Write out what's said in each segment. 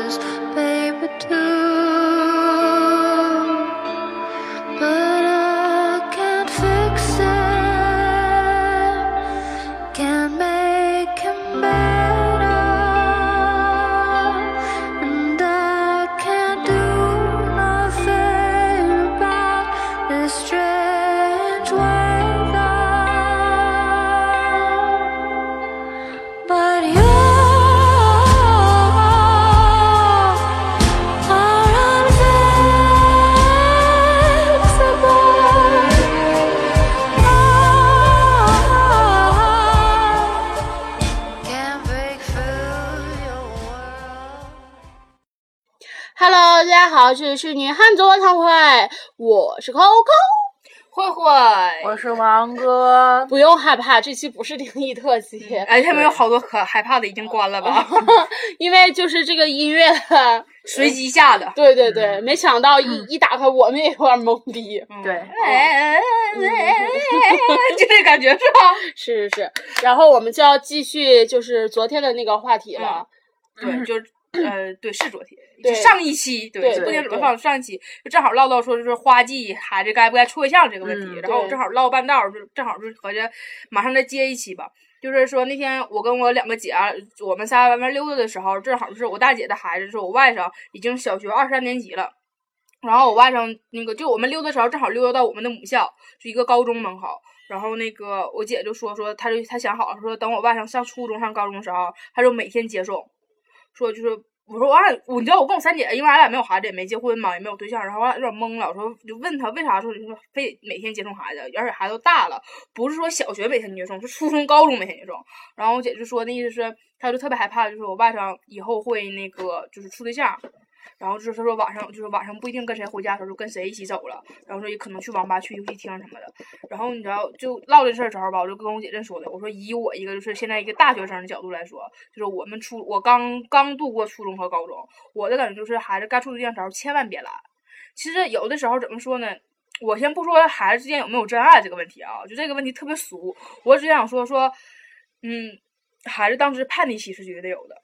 colors 我是 Coco。慧慧，我是王哥，不用害怕，这期不是灵异特辑，哎，他们有好多可害怕的已经关了吧？因为就是这个音乐，随机下的。对对对，没想到一一打开，我们也有点懵逼。对，哎，就这感觉是吧？是是是，然后我们就要继续就是昨天的那个话题了。对，就是呃，对，是昨天，对就上一期，对，对不听对怎么放上一期，就正好唠到说就是花季孩子该不该处对象这个问题，然后正好唠半道儿，就正好就合着马上再接一期吧。就是说那天我跟我两个姐啊，我们仨外面溜达的时候，正好是我大姐的孩子，是我外甥，已经小学二三年级了。然后我外甥那个，就我们溜达的时候，正好溜达到我们的母校，就一个高中门口。然后那个我姐就说说，她就她想好了，说等我外甥上初中上高中的时候，她就每天接送。说就是我说我俺我你知道我跟我三姐，因为俺俩没有孩子，也没结婚嘛，也没有对象，然后我有点懵了。我说就问她为啥说你说非得每天接送孩子，而且孩子都大了，不是说小学每天接送，是初中、高中每天接送。然后我姐就说那意思是，她就特别害怕，就是我外甥以后会那个就是处对象。然后就是他说晚上就是晚上不一定跟谁回家的时候就跟谁一起走了，然后说也可能去网吧、去游戏厅什么的。然后你知道就唠这事儿的时候吧，我就跟我姐这说的，我说以我一个就是现在一个大学生的角度来说，就是我们初我刚刚度过初中和高中，我的感觉就是孩子该处对象的时候千万别拦。其实有的时候怎么说呢？我先不说孩子之间有没有真爱这个问题啊，就这个问题特别俗，我只想说说，嗯，孩子当时叛逆期是绝对有的。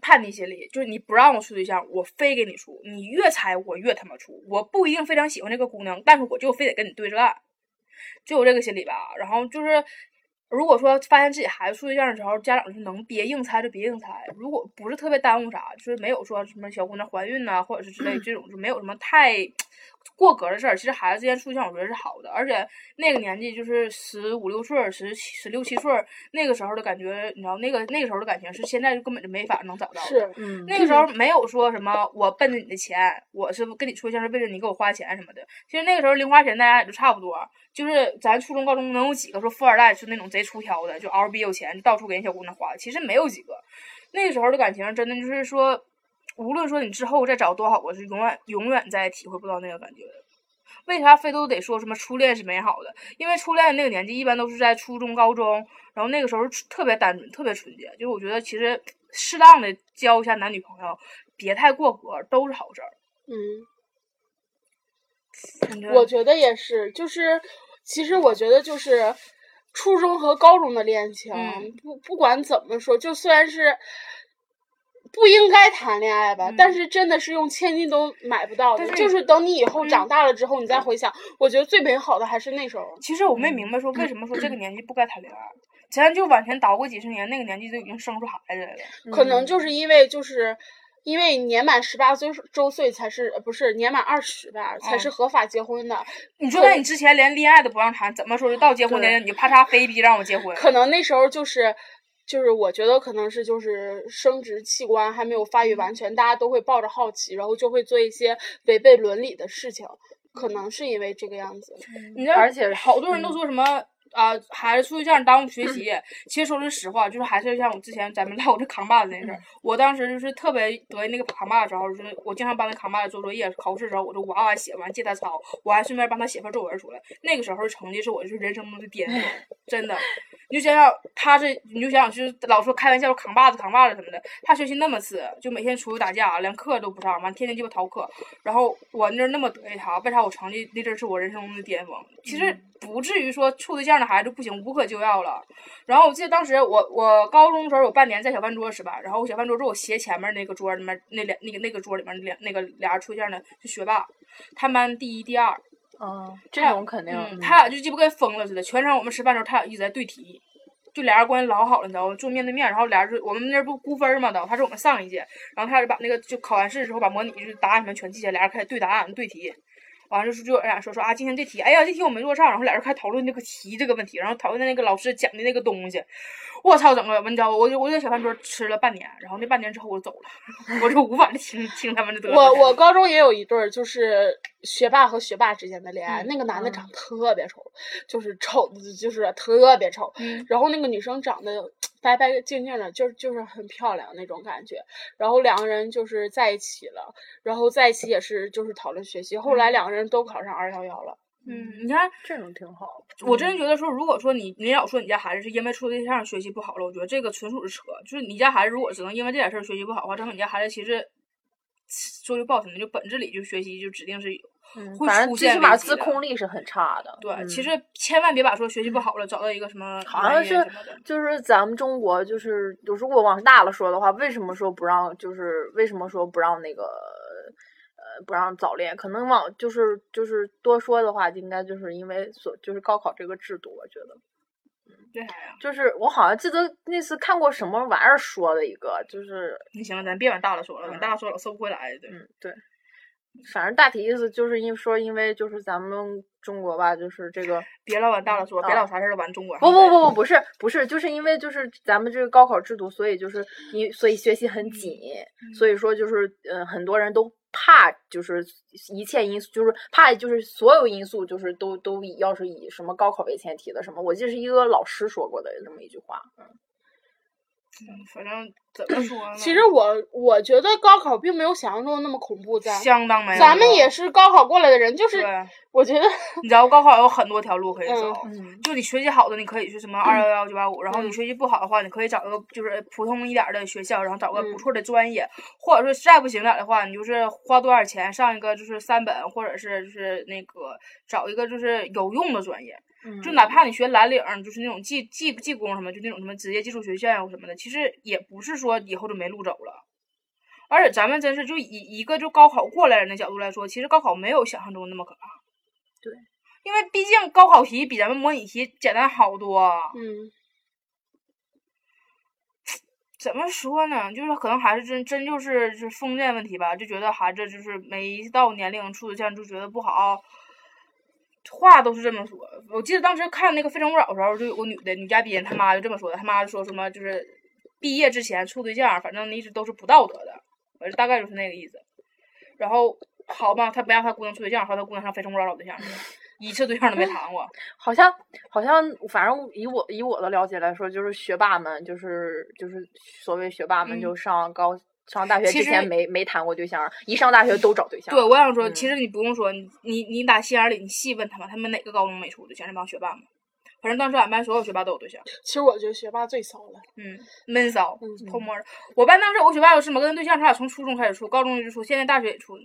叛逆心理就是你不让我处对象，我非给你处，你越猜我越他妈处。我不一定非常喜欢这个姑娘，但是我就非得跟你对着干，就有这个心理吧。然后就是，如果说发现自己孩子处对象的时候，家长是能别硬猜就别硬猜。如果不是特别耽误啥，就是没有说什么小姑娘怀孕呐、或者是之类这种，就没有什么太过格的事儿。其实孩子之间处对象，我觉得是好的，而且那个年纪就是十五六岁儿、十七十六七岁儿那个时候的感觉，你知道那个那个时候的感情是现在就根本就没法能找到的。是，嗯，那个时候没有说什么我奔着你的钱，我是跟你处对象是为了你给我花钱什么的。其实那个时候零花钱大家也就差不多，就是咱初中高中能有几个说富二代就那种贼出挑的，就嗷逼有钱，到处给人小姑娘花。其实没有几个。那个时候的感情真的就是说，无论说你之后再找多好，我是永远永远再也体会不到那个感觉的。为啥非都得说什么初恋是美好的？因为初恋那个年纪一般都是在初中、高中，然后那个时候特别单纯、特别纯洁。就是我觉得其实适当的交一下男女朋友，别太过格，都是好事儿。嗯，我觉得也是，就是其实我觉得就是初中和高中的恋情，嗯不不管怎么说，就虽然是。不应该谈恋爱吧，但嗯是真的是用千金都买不到的。是就是等你以后嗯长大了之后，你再回想，我觉得最美好的还是那时候。其实我没明白说为什么说这个年纪不该谈恋爱。咱就往前倒过几十年，那个年纪就已经生出孩子来了。可能就是因为就是因为年满十八岁周岁才是呃不是年满二十吧，才是嗯合法结婚的。你说在你之前连恋爱都不让谈，怎么说是到结婚年龄你就啪嚓非逼让我结婚？可能那时候就是。就是我觉得可能是就是生殖器官还没有发育完全，大家都会抱着好奇，然后就会做一些违背伦理的事情，可能是因为这个样子。你知道，而且好多人都说什么啊、孩子处对象耽误学习，其实说句实话，就是还是像我之前咱们 唠我这扛把子那事儿，我当时就是特别得意那个扛把子的时候，就是我经常帮那扛把子做作业，考试的时候我就哇哇写完借他抄，我还顺便帮他写份作文出来。那个时候成绩是我就是人生中的巅峰，真的。你就想想他是，你就想想，就是老说开玩笑扛把子扛把子什么的，他学习那么次，就每天出去打架，连课都不上，完天天鸡巴逃课。然后我那那么得意他，为啥我成绩那阵儿是我人生中的巅峰？其实不至于说处对象的孩子不行，无可救药了。然后我记得当时我我高中的时候有半年在小饭桌吃饭，然后我小饭桌坐我斜前面那个桌里面那两那个那个桌里面两那个俩人出现的就学霸，他们班第一第二，嗯，这种肯定，嗯，他俩就鸡巴跟疯了似的，全程我们吃饭的时候，他俩一直在对题，就俩人关系老好了，你知道吗？坐面对面，然后俩人就我们那不估分嘛都，他是我们上一届，然后他俩就把那个就考完试之后把模拟就答案什么全记下来，俩人开始对答案对题。完了就是就有人俩说说啊，今天这题，哎呀，这题我没做上，然后俩人开始讨论这个题这个问题，然后讨论那个老师讲的那个东西，我操，整个你知道吗？我就我就在小饭桌吃了半年，然后那半年之后我就走了，我就无法的听听他们的。我我高中也有一对儿，就是学霸和学霸之间的恋爱。嗯那个男的嗯长特别丑，就是丑的，就是特别丑。嗯然后那个女生长得白白净净的，就是就是很漂亮那种感觉。然后两个人就是在一起了，然后在一起也是就是讨论学习。后来两个人都考上二幺幺了。嗯，你看这种挺好。我真觉得说，如果说你你老说你家孩子是因为处对象学习不好了，我觉得这个纯属是扯。就是你家孩子如果只能因为这点事儿学习不好的话，证明你家孩子其实说句不好听的，就本质里就学习就指定是有嗯，会反正出现最起码自控力是很差的。对。嗯其实千万别把说学习不好了找到一个什么好像是。就是咱们中国，就是如果往大了说的话，为什么说不让？就是为什么说不让那个呃不让早恋？可能往就是就是多说的话，应该就是因为所就是高考这个制度，我觉得为啥呀？就是我好像记得那次看过什么玩意儿说的一个，就是那行了，咱别往大了说了，往嗯大了说了收不回来。对，嗯对，反正大体意思就是因说因为就是咱们中国吧，就是这个。别老往大了说，别啊老啥事儿都往中国不不不不不是不是，就是因为就是咱们这个高考制度，所以就是你所以学习很紧，所以说就是嗯很多人都怕就是一切因素就是怕就是所有因素就是都都以要是以什么高考为前提的什么，我记得是一个老师说过的这么一句话。嗯反正怎么说呢？其实我我觉得高考并没有想象中那么恐怖，在相当没有咱们也是高考过来的人，就是我觉得你知道高考有很多条路可以走。嗯就你学习好的，你可以去什么二幺幺九八五，然后你学习不好的话，你可以找一个就是普通一点儿的学校，然后找个不嗯错的专业，或者说实在不行点的话，你就是花多少钱上一个就是三本，或者是就是那个找一个就是有用的专业，嗯就哪怕你学蓝领，就是那种技技技工什么，就那种什么职业技术学院什么的，其实也不是说以后就没路走了。而且咱们真是就以一个就高考过来人的角度来说，其实高考没有想象中那么可怕。对，因为毕竟高考题比咱们模拟题简单好多。嗯，怎么说呢？就是可能还是真真就是就是封建问题吧，就觉得孩子就是没到年龄处对象就觉得不好，话都是这么说。我记得当时看那个《非诚勿扰》的时候，就有个女的女嘉宾，她妈就这么说的，她妈就说什么就是毕业之前处对象，反正一直都是不道德的，反正大概就是那个意思。然后好吧，他不让他姑娘处对象，和他姑娘上《非诚勿扰》找对象去了，一次对象都没谈过。好 像好像，反正以我以我的了解来说，就是学霸们，就是就是所谓学霸们，嗯就上高、上大学之前没没谈过对象，一上大学都找对象。对，我想说，嗯其实你不用说，你你你打心眼里你细问他们，他们哪个高中没处对象？那帮学霸们，反正当时俺班所有学霸都有对象。其实我觉得学霸最骚了。嗯，闷骚嗯，偷摸的。我班当时有个学霸有什么跟对象，他俩从初中开始处，高中就处，现在大学也处呢。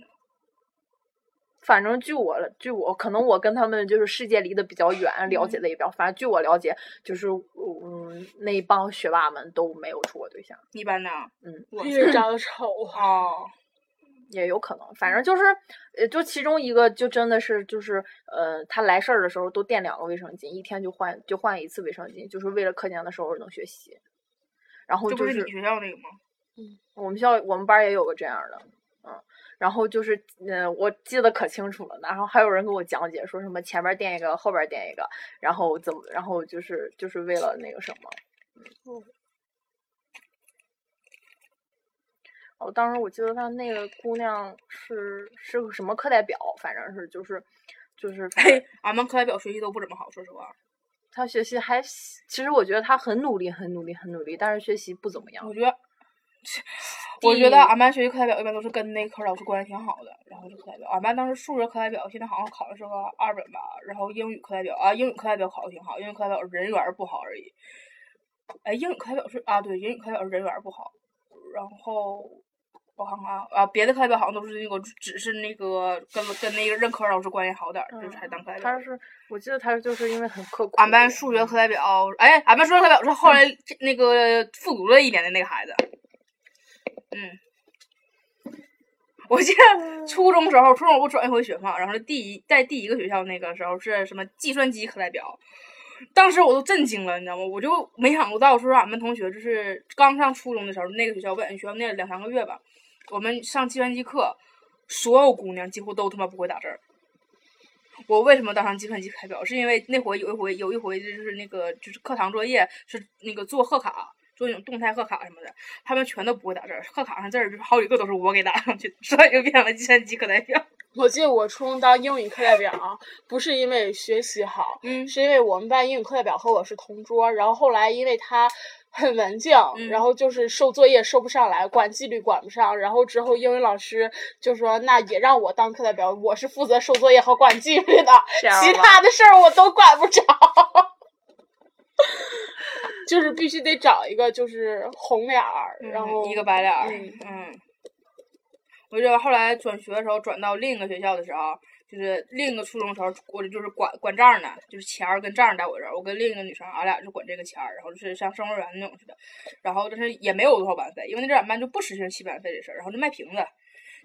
反正据我据我可能我跟他们就是世界离得比较远，了解的也比较，反正据我了解，就是嗯那帮学霸们都没有处过对象，一班的啊？嗯，我因为长得丑。哦，也有可能，反正就是呃就其中一个就真的是就是呃他来事儿的时候都垫两个卫生巾，一天就换就换一次卫生巾，就是为了课间的时候能学习。然后就是你学校那个吗？嗯我们校我们班也有个这样的，嗯，然后就是嗯、呃我记得可清楚了，然后还有人给我讲解说什么前边垫一个，后边垫一个，然后怎么，然后就是就是为了那个什么，嗯。哦，当时我记得他那个姑娘是是个什么课代表，反正是就是就是俺们课代表学习都不怎么好，说实话。他学习还，其实我觉得他很努力，很努力，很努力，但是学习不怎么样我。觉得，我觉得俺班学习课代表一般都是跟那科老师关系挺好的，然后就课代表。俺班当时数学课代表现在好像考的是个二本吧，然后英语课代表啊，英语课代表考的挺好，英语课代表人缘儿不好而已。哎，英语课代表是啊，对，英语课代表人缘儿不好，然后。我看看啊啊，别的课代表好像都是那个，只是那个跟跟那个任课老师关系好点儿，就是才当课代表。他是，我记得他就是因为很刻苦。俺班数学课代表，哎，俺班数学课代表是后来那个复读了一年的那个孩子。嗯，我记得初中时候，初中我转一回学嘛，然后第一在第一个学校那个时候是什么计算机课代表，当时我都震惊了，你知道吗？我就没想到，说俺们同学就是刚上初中的时候，那个学校我在学校那两三个月吧，我们上计算机课，所有姑娘几乎都他妈不会打字儿。我为什么当上计算机课代表？是因为那回有一回有一回就是那个就是课堂作业是那个做贺卡，做那种动态贺卡什么的，他们全都不会打字儿，贺卡上字儿就是好几个都是我给打上去的，所以就变成了计算机课代表。我记得我初中当英语课代表啊，不是因为学习好，嗯是因为我们班英语课代表和我是同桌，然后后来因为他很文静，嗯然后就是收作业收不上来，管纪律管不上，然后之后英语老师就说那也让我当课代表，我是负责收作业和管纪律的，其他的事儿我都管不着。就是必须得找一个就是红脸儿，然后嗯一个白脸儿，嗯嗯。我记得后来转学的时候，转到另一个学校的时候，就是另一个初中的时候，我就是管管账的，就是钱儿跟账在我这儿，我跟另一个女生，俺俩就管这个钱儿，然后就是像生活园那种似的，然后就是也没有多少班费，因为那阵儿俺班就不实行起班费这事儿，然后就卖瓶子，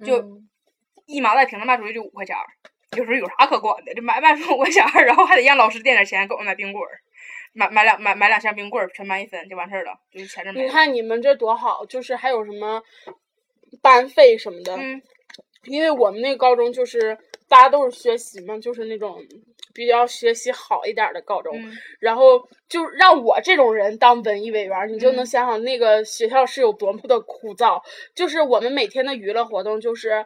就嗯一麻袋瓶子卖出去就五块钱儿，有时候有啥可管的，就买卖出五块钱儿，然后还得让老师垫点钱给我们买冰棍儿，买买两买买两箱冰棍儿，全班一分就完事儿了，就是钱这没你。看你们这多好，就是还有什么班费什么的，嗯因为我们那个高中就是大家都是学习嘛，就是那种比较学习好一点儿的高中，嗯然后就让我这种人当文艺委员，你就能嗯想想那个学校是有多么的枯燥。就是我们每天的娱乐活动就是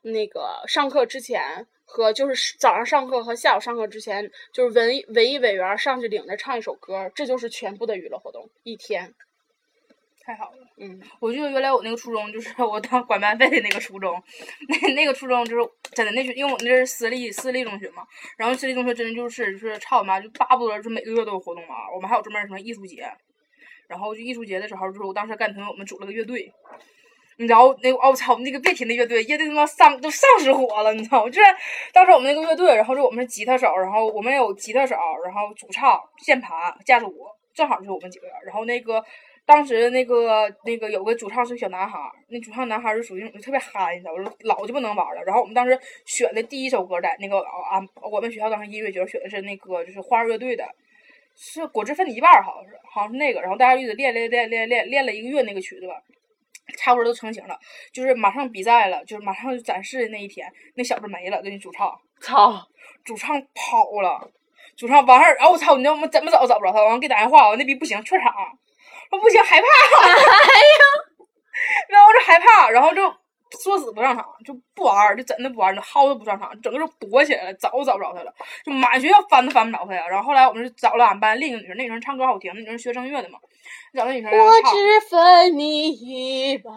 那个上课之前。和就是早上上课和下午上课之前，就是文艺文艺委员上去领着唱一首歌，这就是全部的娱乐活动，一天。太好了。嗯，我记得原来我那个初中就是我当管班费的那个初中，那那个初中就是真的那学，因为我们那是私立私立中学嘛，然后私立中学真的就是就是操我妈，就巴不得就每个月都有活动玩儿，我们还有专门什么艺术节，然后就艺术节的时候，就是我当时跟朋友我们组了个乐队。你知道那个哦我操，那个别提那乐队，乐队他妈丧都丧失火了，你知道吗？就是当时我们那个乐队，然后就我们是吉他手，然后我们有吉他手，然后主唱、键盘、架子鼓，正好就是我们几个人。然后那个当时那个那个有个主唱是个小男孩儿，那主唱男孩儿就属于那种特别憨，你知道吧？老就不能玩了。然后我们当时选的第一首歌在那个啊，我们学校当时音乐节选的是那个就是花儿乐队的，是果汁分你一半儿，好像是好像是那个。然后大家一直练练练练练练了一个月那个曲子吧。差不多都成型了，就是马上比赛了，就是马上就展示的那一天，那小子没了，跟那主唱，操，主唱跑了，主唱完事儿，然后我操，你知道我们怎么找都找不着他，完了给打电话，我那逼不行，劝场，说不行，害怕，哎呀，然后我就害怕，然后就说死不上场，就不玩儿，就真的不玩儿，就薅都不上场，整个就躲起来了，找都找不着他了，就满学校翻都翻不着他呀。然后后来我们就找了俺班另一个女生，那女生唱歌好听，那女生学声乐的嘛，找那女生我。只分你一 半，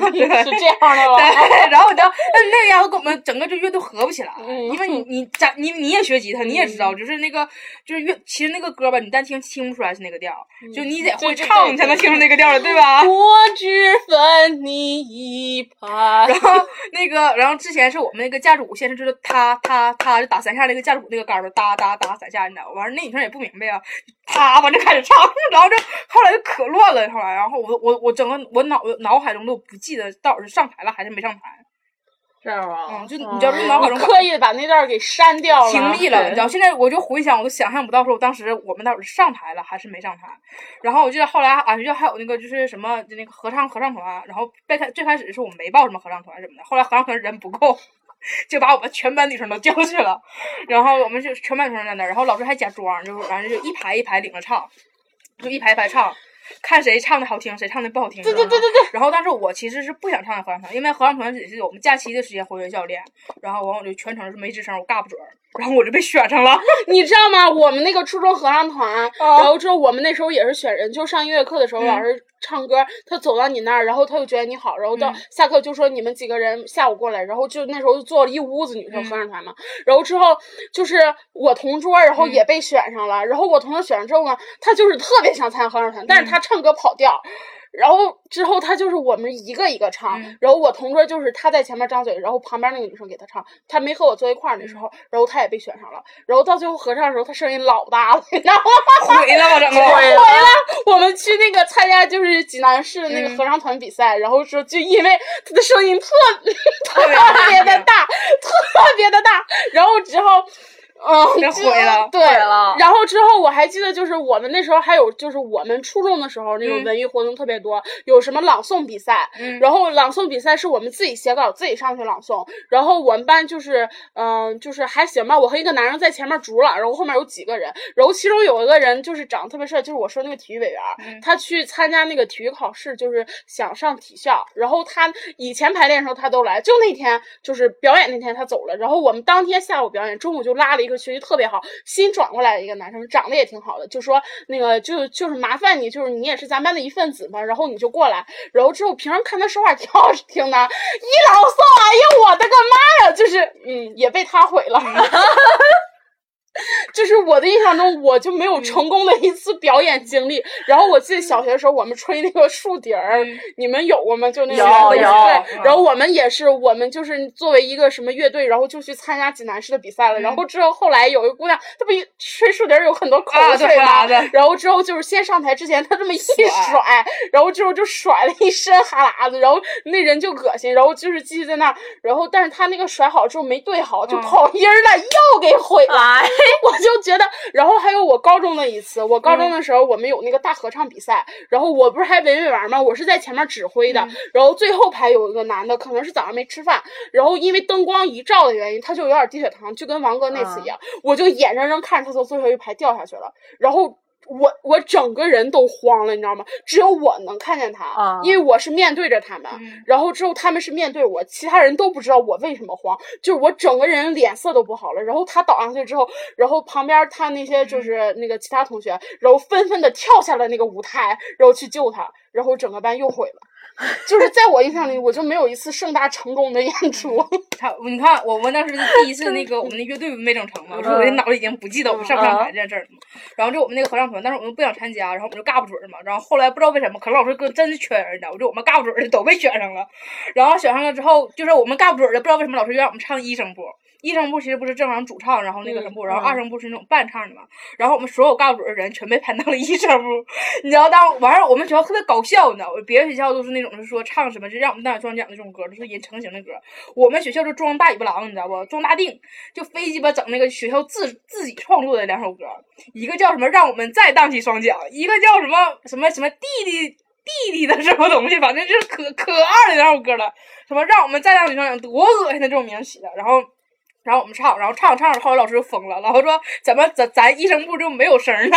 是这样的吧？对，然后你知道，那那个丫头跟我们整个这乐队合不起来，嗯因为你你咱你你也学吉他，你也知道，就是那个就是乐，其实那个歌吧，你单听听不出来是那个调儿，就你得会唱你才能听出那个调来，对吧？我只分你一半。然后那个，然后之前是我们那个架子鼓，先生就是他他他就打三下那个架子鼓那个杆儿，哒哒哒三下，你知道吗？完了那女生也不明白啊，啪，反正开始唱，然后这后来就可乱了，后来然后我我我整个我脑脑海中都不记得到底是上台了还是没上台，这样啊嗯，就你知道这脑海中刻意的把那段给删掉了。屏蔽了，你知道？现在我就回想，我都想象不到，说我当时我们到底是上台了还是没上台。然后我记得后来俺学校还有那个就是什么就那个合唱合唱团，然后最开最开始是我们没报什么合唱团什么的，后来合唱团人不够，就把我们全班女生都 叫去了，然后我们就全班女生在那儿，然后老师还假装就是完了就一排一排领着唱，就一排一排唱。看谁唱的好听，谁唱的不好听。对对对对对。然后，但是我其实是不想唱合唱团，因为合唱团只是我们假期的时间回学校练，然后完我就全程是没吱声，我嘎不准儿，然后我就被选上了。你知道吗？我们那个初中合唱团，然后之后我们那时候也是选人，就上音乐课的时候，老师唱歌，他走到你那儿，然后他就觉得你好，然后到下课就说你们几个人下午过来，然后就那时候就坐了一屋子女生合唱团嘛，然后之后就是我同桌，然后也被选上了，然后我同桌选上之后呢，他就是特别想参加合唱团，但是他唱歌跑调。然后之后他就是我们一个一个唱，然后我同桌就是他在前面张嘴，然后旁边那个女生给他唱，他没和我坐一块儿那时候，然后他也被选上了，然后到最后合唱的时候，他声音老大了，你知道吗？毁了吧，整个毁了。我们去那个参加就是济南市那个合唱团比赛，然后说就因为他的声音特特别的大，特别的大，然后之后。嗯，给毁了，对了。然后之后我还记得，就是我们那时候还有，就是我们初中的时候那种文艺活动特别多，有什么朗诵比赛，然后朗诵比赛是我们自己写稿，自己上去朗诵。然后我们班就是，嗯，就是还行吧。我和一个男生在前面主了，然后后面有几个人，然后其中有一个人就是长得特别帅，就是我说那个体育委员，他去参加那个体育考试，就是想上体校。然后他以前排练的时候他都来，就那天就是表演那天他走了。然后我们当天下午表演，中午就拉了一个。学习特别好，新转过来的一个男生，长得也挺好的，就说那个就就是麻烦你，就是你也是咱班的一份子嘛，然后你就过来，然后之后平常看他说话挺好听的，一朗诵，哎呀，我的个妈呀，就是嗯，也被他毁了。就是我的印象中，我就没有成功的一次表演经历。然后我记得小学的时候，我们吹那个树笛儿，你们有过吗？就那个有有。然后我们也是，我们就是作为一个什么乐队，然后就去参加济南市的比赛了。然后之后后来有一个姑娘，她不吹树笛儿有很多口水吗？然后之后就是先上台之前，她这么一甩，然后之后就甩了一身哈喇子，然后那人就恶心，然后就是继续在那儿。然后但是她那个甩好之后没对好，就跑音儿了，又给毁了。我就觉得，然后还有我高中的一次，我高中的时候我们有那个大合唱比赛，然后我不是还文艺委员吗？我是在前面指挥的，然后最后排有一个男的，可能是早上没吃饭，然后因为灯光一照的原因，他就有点低血糖，就跟王哥那次一样，我就眼睁睁看着他从最后一排掉下去了，然后。我我整个人都慌了，你知道吗？只有我能看见他，因为我是面对着他们，然后之后他们是面对我，其他人都不知道我为什么慌，就是我整个人脸色都不好了。然后他倒上去之后，然后旁边他那些就是那个其他同学，然后纷纷的跳下了那个舞台，然后去救他，然后整个班又毁了。就是在我印象里，我就没有一次盛大成功的演出。他，你看，我们当时第一次那个我们的乐队没整成嘛，我说我的脑子已经不记得我们上不上台这件事儿了。然后就我们那个合唱团，但是我们不想参加，然后我们就尬不准嘛。然后后来不知道为什么，可能老师哥真是缺人呢，我就我们尬不准的都被选上了。然后选上了之后，就是我们尬不准的，不知道为什么老师让我们唱一声部。一声部其实不是正常主唱，然后那个什么部，然后二声部是那种伴唱的嘛。然后我们所有尬不准的人全被排到了一声部。你知道当完事，我们学校特别搞笑，你知道？别的学校都是那种是说唱什么，就让我们大学装讲的这种歌，都是人成型的歌。我们学校就装大尾巴狼，你知道不？装大腚，就非鸡巴整那个学校自自己创作的两首歌，一个叫什么让我们再荡起双桨，一个叫什么什么什么弟弟弟弟的什么东西，反正就是可可二的两首歌了。什么让我们再荡起双桨，多恶心的这种名起的，然后。然后我们唱，然后唱着唱着，后来老师就疯了，老师说：“怎么咱咱一声部就没有声呢？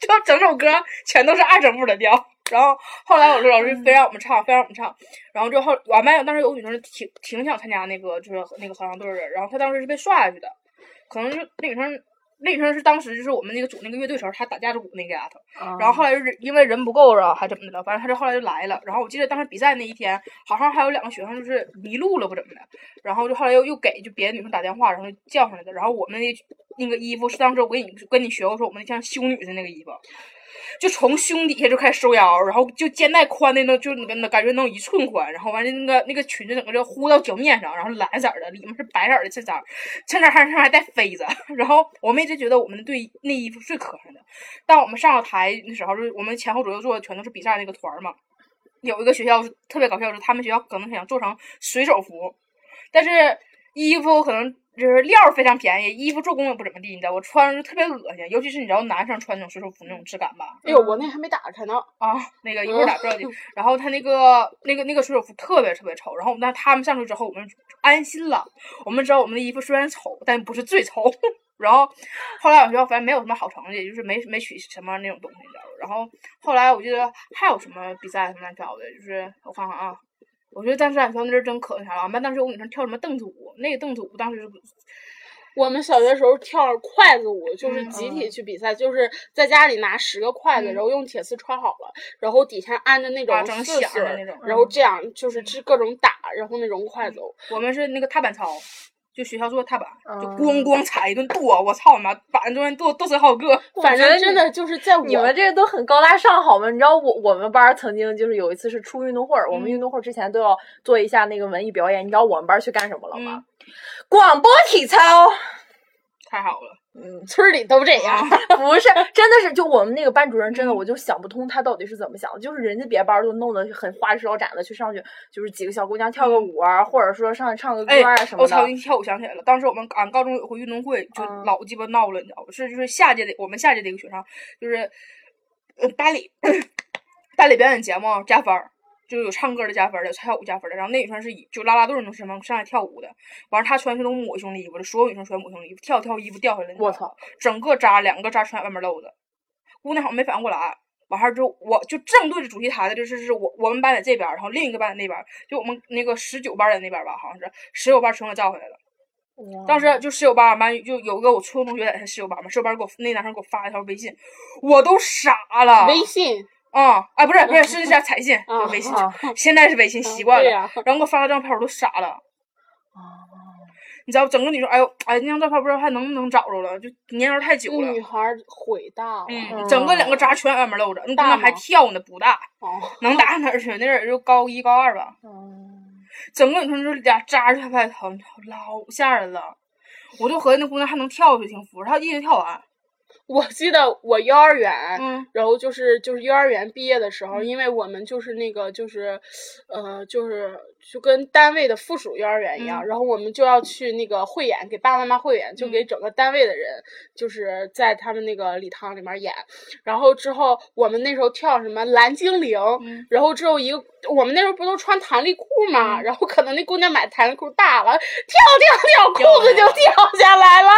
就整首歌全都是二声部的调。”然后后来我说老师非让我们唱，非让我们唱。然后就后我们班当时有个女生挺挺想参加那个就是那个合唱队的，然后她当时是被刷下去的，可能就那女生。那女生是当时就是我们那个组那个乐队时候，她打架子鼓那个丫头，然后后来就是因为人不够了，还怎么的了，反正她就后来就来了。然后我记得当时比赛那一天，好像还有两个学生就是迷路了不怎么的，然后就后来又又给就别的女生打电话，然后叫上来的。然后我们那那个衣服是当时我给你跟你学过说我们那像修女的那个衣服。就从胸底下就开始收腰，然后就肩带宽的那，就那个感觉能有一寸宽，然后完了那个那个裙子整个就呼到脚面上，然后蓝色的，里面是白色的衬衫，衬衫上还带飞子。然后我们一直觉得我们的队那衣服最磕碜的。当我们上了台那时候，就我们前后左右坐的全都是比赛那个团嘛。有一个学校特别搞笑，是他们学校可能想做成水手服，但是衣服可能。就是料非常便宜，衣服做工也不怎么地，你知道我穿着就特别恶心，尤其是你知道男生穿那种水手服那种质感吧？哎呦，我那还没打开呢啊！那个 一会儿打不着急。然后他那个那个那个水手服特别特别丑，然后那他们上去之后，我们安心了，我们知道我们的衣服虽然丑，但不是最丑。然后后来我学校反正没有什么好成绩，就是没没取什么那种东西，你知道然后后来我记得还有什么比赛什么乱七八糟的，就是我看看啊，我觉得当时俺跳那阵儿真可那啥了。俺班当时有女生跳什么凳子舞，那个凳子舞当时是我们小学时候跳筷子舞，就是嗯集体去比赛，就是在家里拿十个筷子，嗯然后用铁丝穿好了，然后底下安的那种四种然后这样就是是各种打，然后那种筷子舞。我们是那个踏板操，就学校做踏板，就嗯咣咣踩一顿跺，我操你妈，板子中间跺跺死好几个。反正真的就是在我你们这个都很高大上，好吗？你知道我我们班曾经就是有一次是出运动会，我们嗯运动会之前都要做一下那个文艺表演。你知道我们班去干什么了吗？嗯广播体操。太好了，嗯，村里都这样。不是，真的是，就我们那个班主任，真的嗯我就想不通他到底是怎么想的。就是人家别班儿都弄得很花枝招展的去上去，就是几个小姑娘跳个舞啊，或者说上去唱个歌哎啊什，么的。我操！一跳舞想起来了，当时我们俺高中有回运动会，就嗯老鸡巴闹了，你知道不？是就是下届的我们下届的一个学生，就是呃班里 班里表演节目加分儿。就是有唱歌的加分儿的，有跳舞加分儿的，然后那女生是以就啦啦队儿那种什么上来跳舞的，完了她穿是那种抹胸的衣服，所有女生穿抹胸的衣服，跳跳衣服掉下来，我操！整个扎两个扎全外面露的，姑娘好像没反应过来，完事儿之后我就正对着主席台的，就是是我我们班在这边儿，然后另一个班在那边儿，就我们那个十九班在那边儿吧，好像是十九班全给叫回来了。当时就十九班俺班就有个我初中同学在他十九班嘛，十九班给我那男生给我发了一条微信，我都傻了。微信啊，哎，不是不是是是彩信，微信啊，现在是微信习惯了。然后给我发了照片，我都傻了。啊你知道整个女生，哎呦，哎，那张照片不知道还能不能找着了，就年头太久了。女孩儿悔大了。嗯，整个两个渣全外面露着，那姑娘还跳呢，不大，哦，能大哪儿去？那人就高一高二吧，嗯整个女生就俩渣就外头，老吓人了。我就合计那姑娘还能跳下去，挺服，她一直跳完。我记得我幼儿园，嗯。然后就是就是幼儿园毕业的时候，因为我们就是那个就是，呃，就是就跟单位的附属幼儿园一样，嗯。然后我们就要去那个汇演，给爸爸妈妈汇演，就给整个单位的人，就是在他们那个礼堂里面演。然后之后我们那时候跳什么蓝精灵，嗯。然后之后一个我们那时候不都穿弹力裤吗？嗯。然后可能那姑娘买弹力裤大了，跳 跳跳，裤子就掉下来了，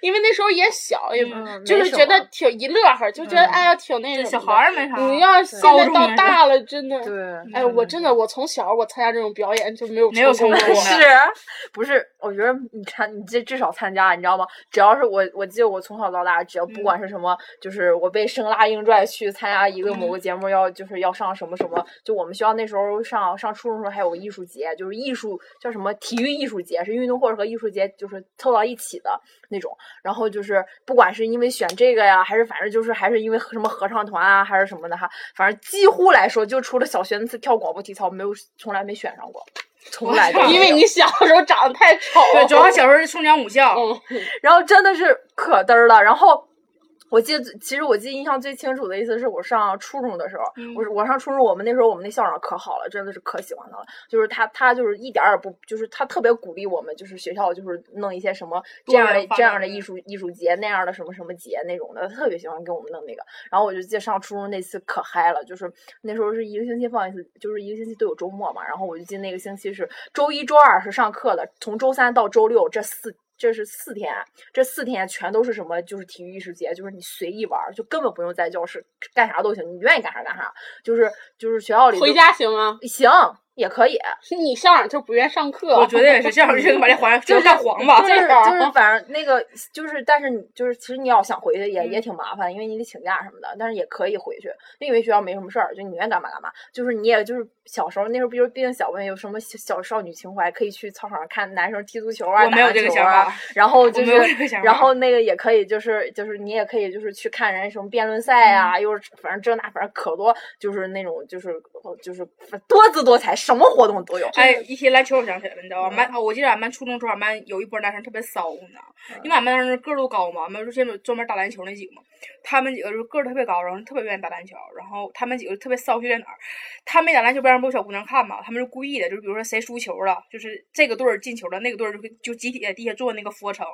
因为那时候也小，也嗯就是觉得挺一乐呵，就觉得嗯。哎呀挺那这小孩儿没啥。你要现在到大了，真的，对，哎，我真的我从小我参加这种表演就没有没有成功过成功的是 不是？我觉得你参你这至少参加，你知道吗？只要是我，我记得我从小到大，只要不管是什么，就是我被生拉硬拽去参加一个某个节目，要就是要上什么什么，就我们学校那时候上上初中的时候还有个艺术节，就是艺术叫什么体育艺术节，是运动会和艺术节就是凑到一起的那种。然后就是不管是因为选这个呀，还是反正就是还是因为什么合唱团啊，还是什么的哈，反正几乎来说，就除了小学那次跳广播体操，没有从来没选上过，从来都 因为你小时候长得太丑，对，主要小时候是冲娘母校，嗯，然后真的是可嘚儿了。然后我记得，其实我记得印象最清楚的一次是我上初中的时候，嗯我我上初中，我们那时候我们那校长可好了，真的是可喜欢他了。就是他他就是一点儿也不，就是他特别鼓励我们，就是学校就是弄一些什么这样的这样的的艺术艺术节那样的什么什么节那种的，他特别喜欢给我们弄那个。然后我就记得上初中那次可嗨了，就是那时候是一个星期放一次，就是一个星期都有周末嘛。然后我就记得那个星期是周一、周二是上课的，从周三到周六这四。这是四天，这四天全都是什么？就是体育艺术节，就是你随意玩儿，就根本不用在教室干啥都行，你愿意干啥干啥。就是就是学校里回家行吗？行也可以，是你校长就不愿上课，我觉得也是这样，就把这黄 就干黄吧。就是 就是反正那个就是，但是你就是其实你要想回去也、嗯也挺麻烦，因为你得请假什么的，但是也可以回去，因为学校没什么事儿，就你愿意干嘛干嘛。就是你也就是小时候那时候，比如毕竟小嘛，有什么小小少女情怀，可以去操场上看男生踢足球啊，我没有打这个想篮球啊，然后就是然后那个也可以就是就是你也可以就是去看人什么辩论赛啊，又是反正这那反正可多，就是那种就是就是多姿多彩，什么活动都有。哎，一提篮球我想起来了，你知道吧？嗯俺班我记得俺班初中时候，俺班有一波男生特别骚，你知道吗？因为俺班男生个儿都高嘛，俺们就现在专门打篮球那几个嘛，他们几个就是个儿特别高，然后特别愿意打篮球，然后他们几个特别骚就在哪儿？他没打篮球不让不有小姑娘看嘛，他们是故意的，就是比如说谁输球了，就是这个队儿进球了，那个队儿就会就集体在地下做那个俯卧撑。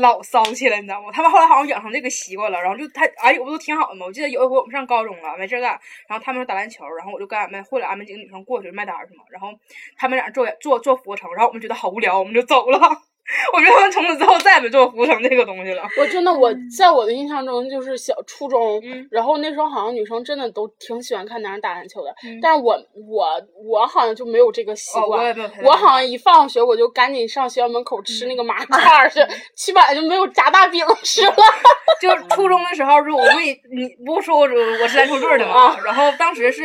老骚气了，你知道吗？他们后来好像养成这个习惯了，然后就他哎，我不都挺好的吗。我记得有一回我们上高中了，没事干，然后他们打篮球，然后我就跟俺们或者俺们几个女生过去卖单去嘛，然后他们俩做做做俯卧撑，然后我们觉得好无聊，我们就走了。我觉得他们从此之后再也没做过胡腾这个东西了。我真的我在我的印象中就是小初中，嗯然后那时候好像女生真的都挺喜欢看男生打篮球的，嗯但是我我我好像就没有这个习哦，我惯。我好像一放学我就赶紧上学校门口吃那个麻嗯串儿去，起晚就没有炸大饼吃了。就是初中的时候，是我为你不是说我我是篮球队的嘛，然后当时是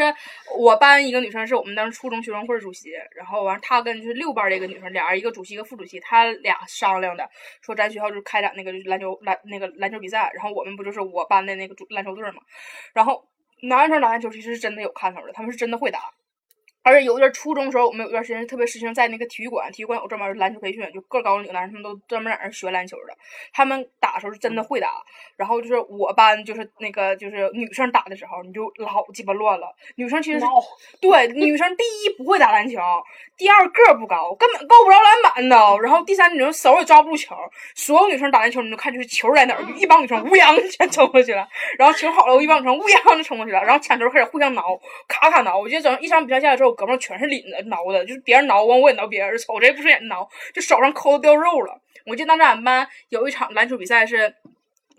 我班一个女生是我们当时初中学生会主席，然后完她跟就是六班儿的一个女生，俩人一个主席一个副主席，他俩商量的，说咱学校就开展那个篮球篮那个篮球比赛，然后我们不就是我班的那个主篮球队嘛，然后男生打篮球其实是真的有看头的，他们是真的会打。而且有一段初中的时候，我们有一段时间特别实行在那个体育馆，体育馆有专门篮球培训，就个儿高的女男生他们都专门在那儿学篮球的。他们打的时候是真的会打，然后就是我班就是那个就是女生打的时候，你就老鸡巴乱了。女生其实是对女生第一不会打篮球，第二个儿不高，根本够不着篮板的。然后第三女生手也抓不住球，所有女生打篮球你就看就是球在哪儿，就一帮女生乌泱就全冲过去了。然后球好了，一帮女生乌泱就冲过去了，然后抢球开始互相挠，咔咔挠。我记得整一场比赛下来之后，胳膊全是领子挠的，就是别人挠完我也挠别人，瞅谁不顺眼挠，就手上抠的掉肉了。我记得当时俺班有一场篮球比赛是。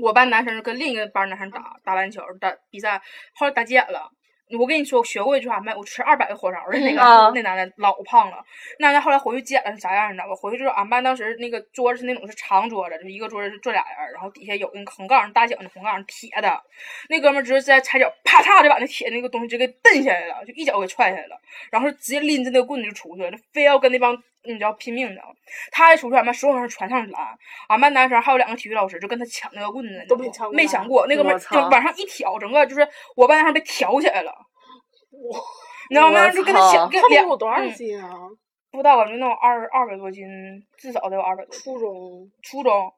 我班男生跟另一个班男生打打篮球打比赛，后来打急眼了。我跟你说，我学过一句话没？我吃二百个火烧的那个、啊那男的老胖了。那男的后来回去捡了是啥样？你知道吧？回去之后，俺班当时那个桌子是那种是长桌子，就是一个桌子是坐俩人，然后底下有那个横杠大脚那横杠铁的。那哥们儿直接在踩脚啪嚓就把那铁那个东西直接给蹬下来了，就一脚给踹下来了，然后直接拎着那个棍子就出去了，就非要跟那帮你知道拼命的。他一出去，俺班所有人全上去拦，俺班男生还有两个体育老师就跟他抢那个棍子，都没抢过没抢过，那哥们儿我操就往上一挑，整个就是我班男生被挑起来了。你知道吗？就跟他抢跟两们有多少嗯斤啊？不知道，感觉那种二二百多斤，至少得有二百多。初中初中，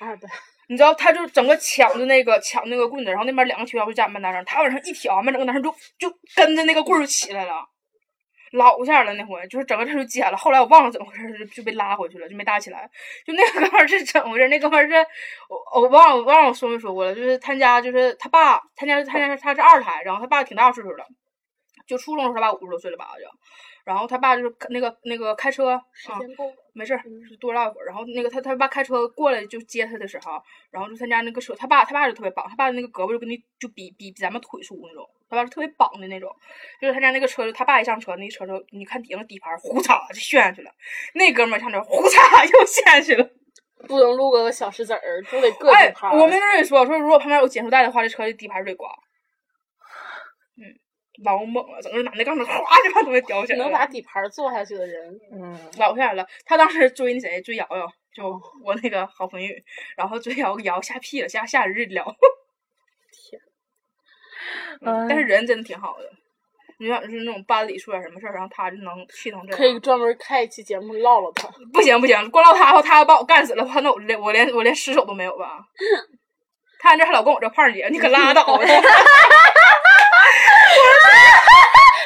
二百，你知道，他就整个抢着那个抢那个棍子，然后那边两个体育老师加俺班男生，他往上一挑，俺班整个男生就就跟着那个棍儿就起来了，老吓人了那回，就是整个他就解了。后来我忘了怎么回事，就被拉回去了，就没搭起来。就那哥们儿是怎么回事？那哥们儿是我我忘了我忘了我说没说过了，就是他家就是他爸，他家他家他是二胎，然后他爸挺大岁数了，就初中时候他爸五十多岁了吧就。然后他爸就是那个那个开车，啊，时间够了。没事儿，就多唠一会儿。然后那个他他爸开车过来就接他的时候，然后就他家那个车，他爸他爸就特别棒，他爸那个胳膊就跟你就比比比咱们腿粗那种，他爸是特别绑的那种。就是他家那个车，就他爸一上车，那车就你看底下那底盘呼嚓就陷下去了，那哥们儿上车呼嚓 又陷下去了。不能录个小石子儿，就得各哎。我们那儿也说说，如果旁边有减速带的话，这车的底盘就得刮。嗯，老猛了，整个男的杠子哗就把东西叼起来了。能把底盘坐下去的人，嗯，老吓人了。他当时追那谁，追瑶瑶，就我那个好朋友，然后追瑶瑶吓屁了，吓吓人日了。嗯但是人真的挺好的。你想就是那种班里出点什么事儿，然后他就能气成这可以。专门开一期节目唠唠他。不行不行，光唠他的话，他要把我干死了的话，那我连我连我连尸首都没有吧？他这还老跟我这胖姐，你可拉倒吧！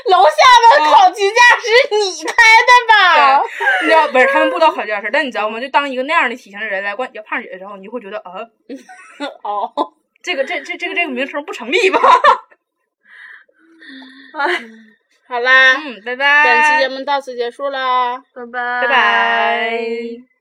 楼下的烤鸡架是你开的吧？你知道不是他们不知道考这件事儿，但你知道吗？就当一个那样的体型的人来管你叫胖姐的时候，你就会觉得啊，哦，这个这这这个这个名称不成立吧？好啦，嗯，拜拜。本期节目到此结束啦。拜拜拜拜。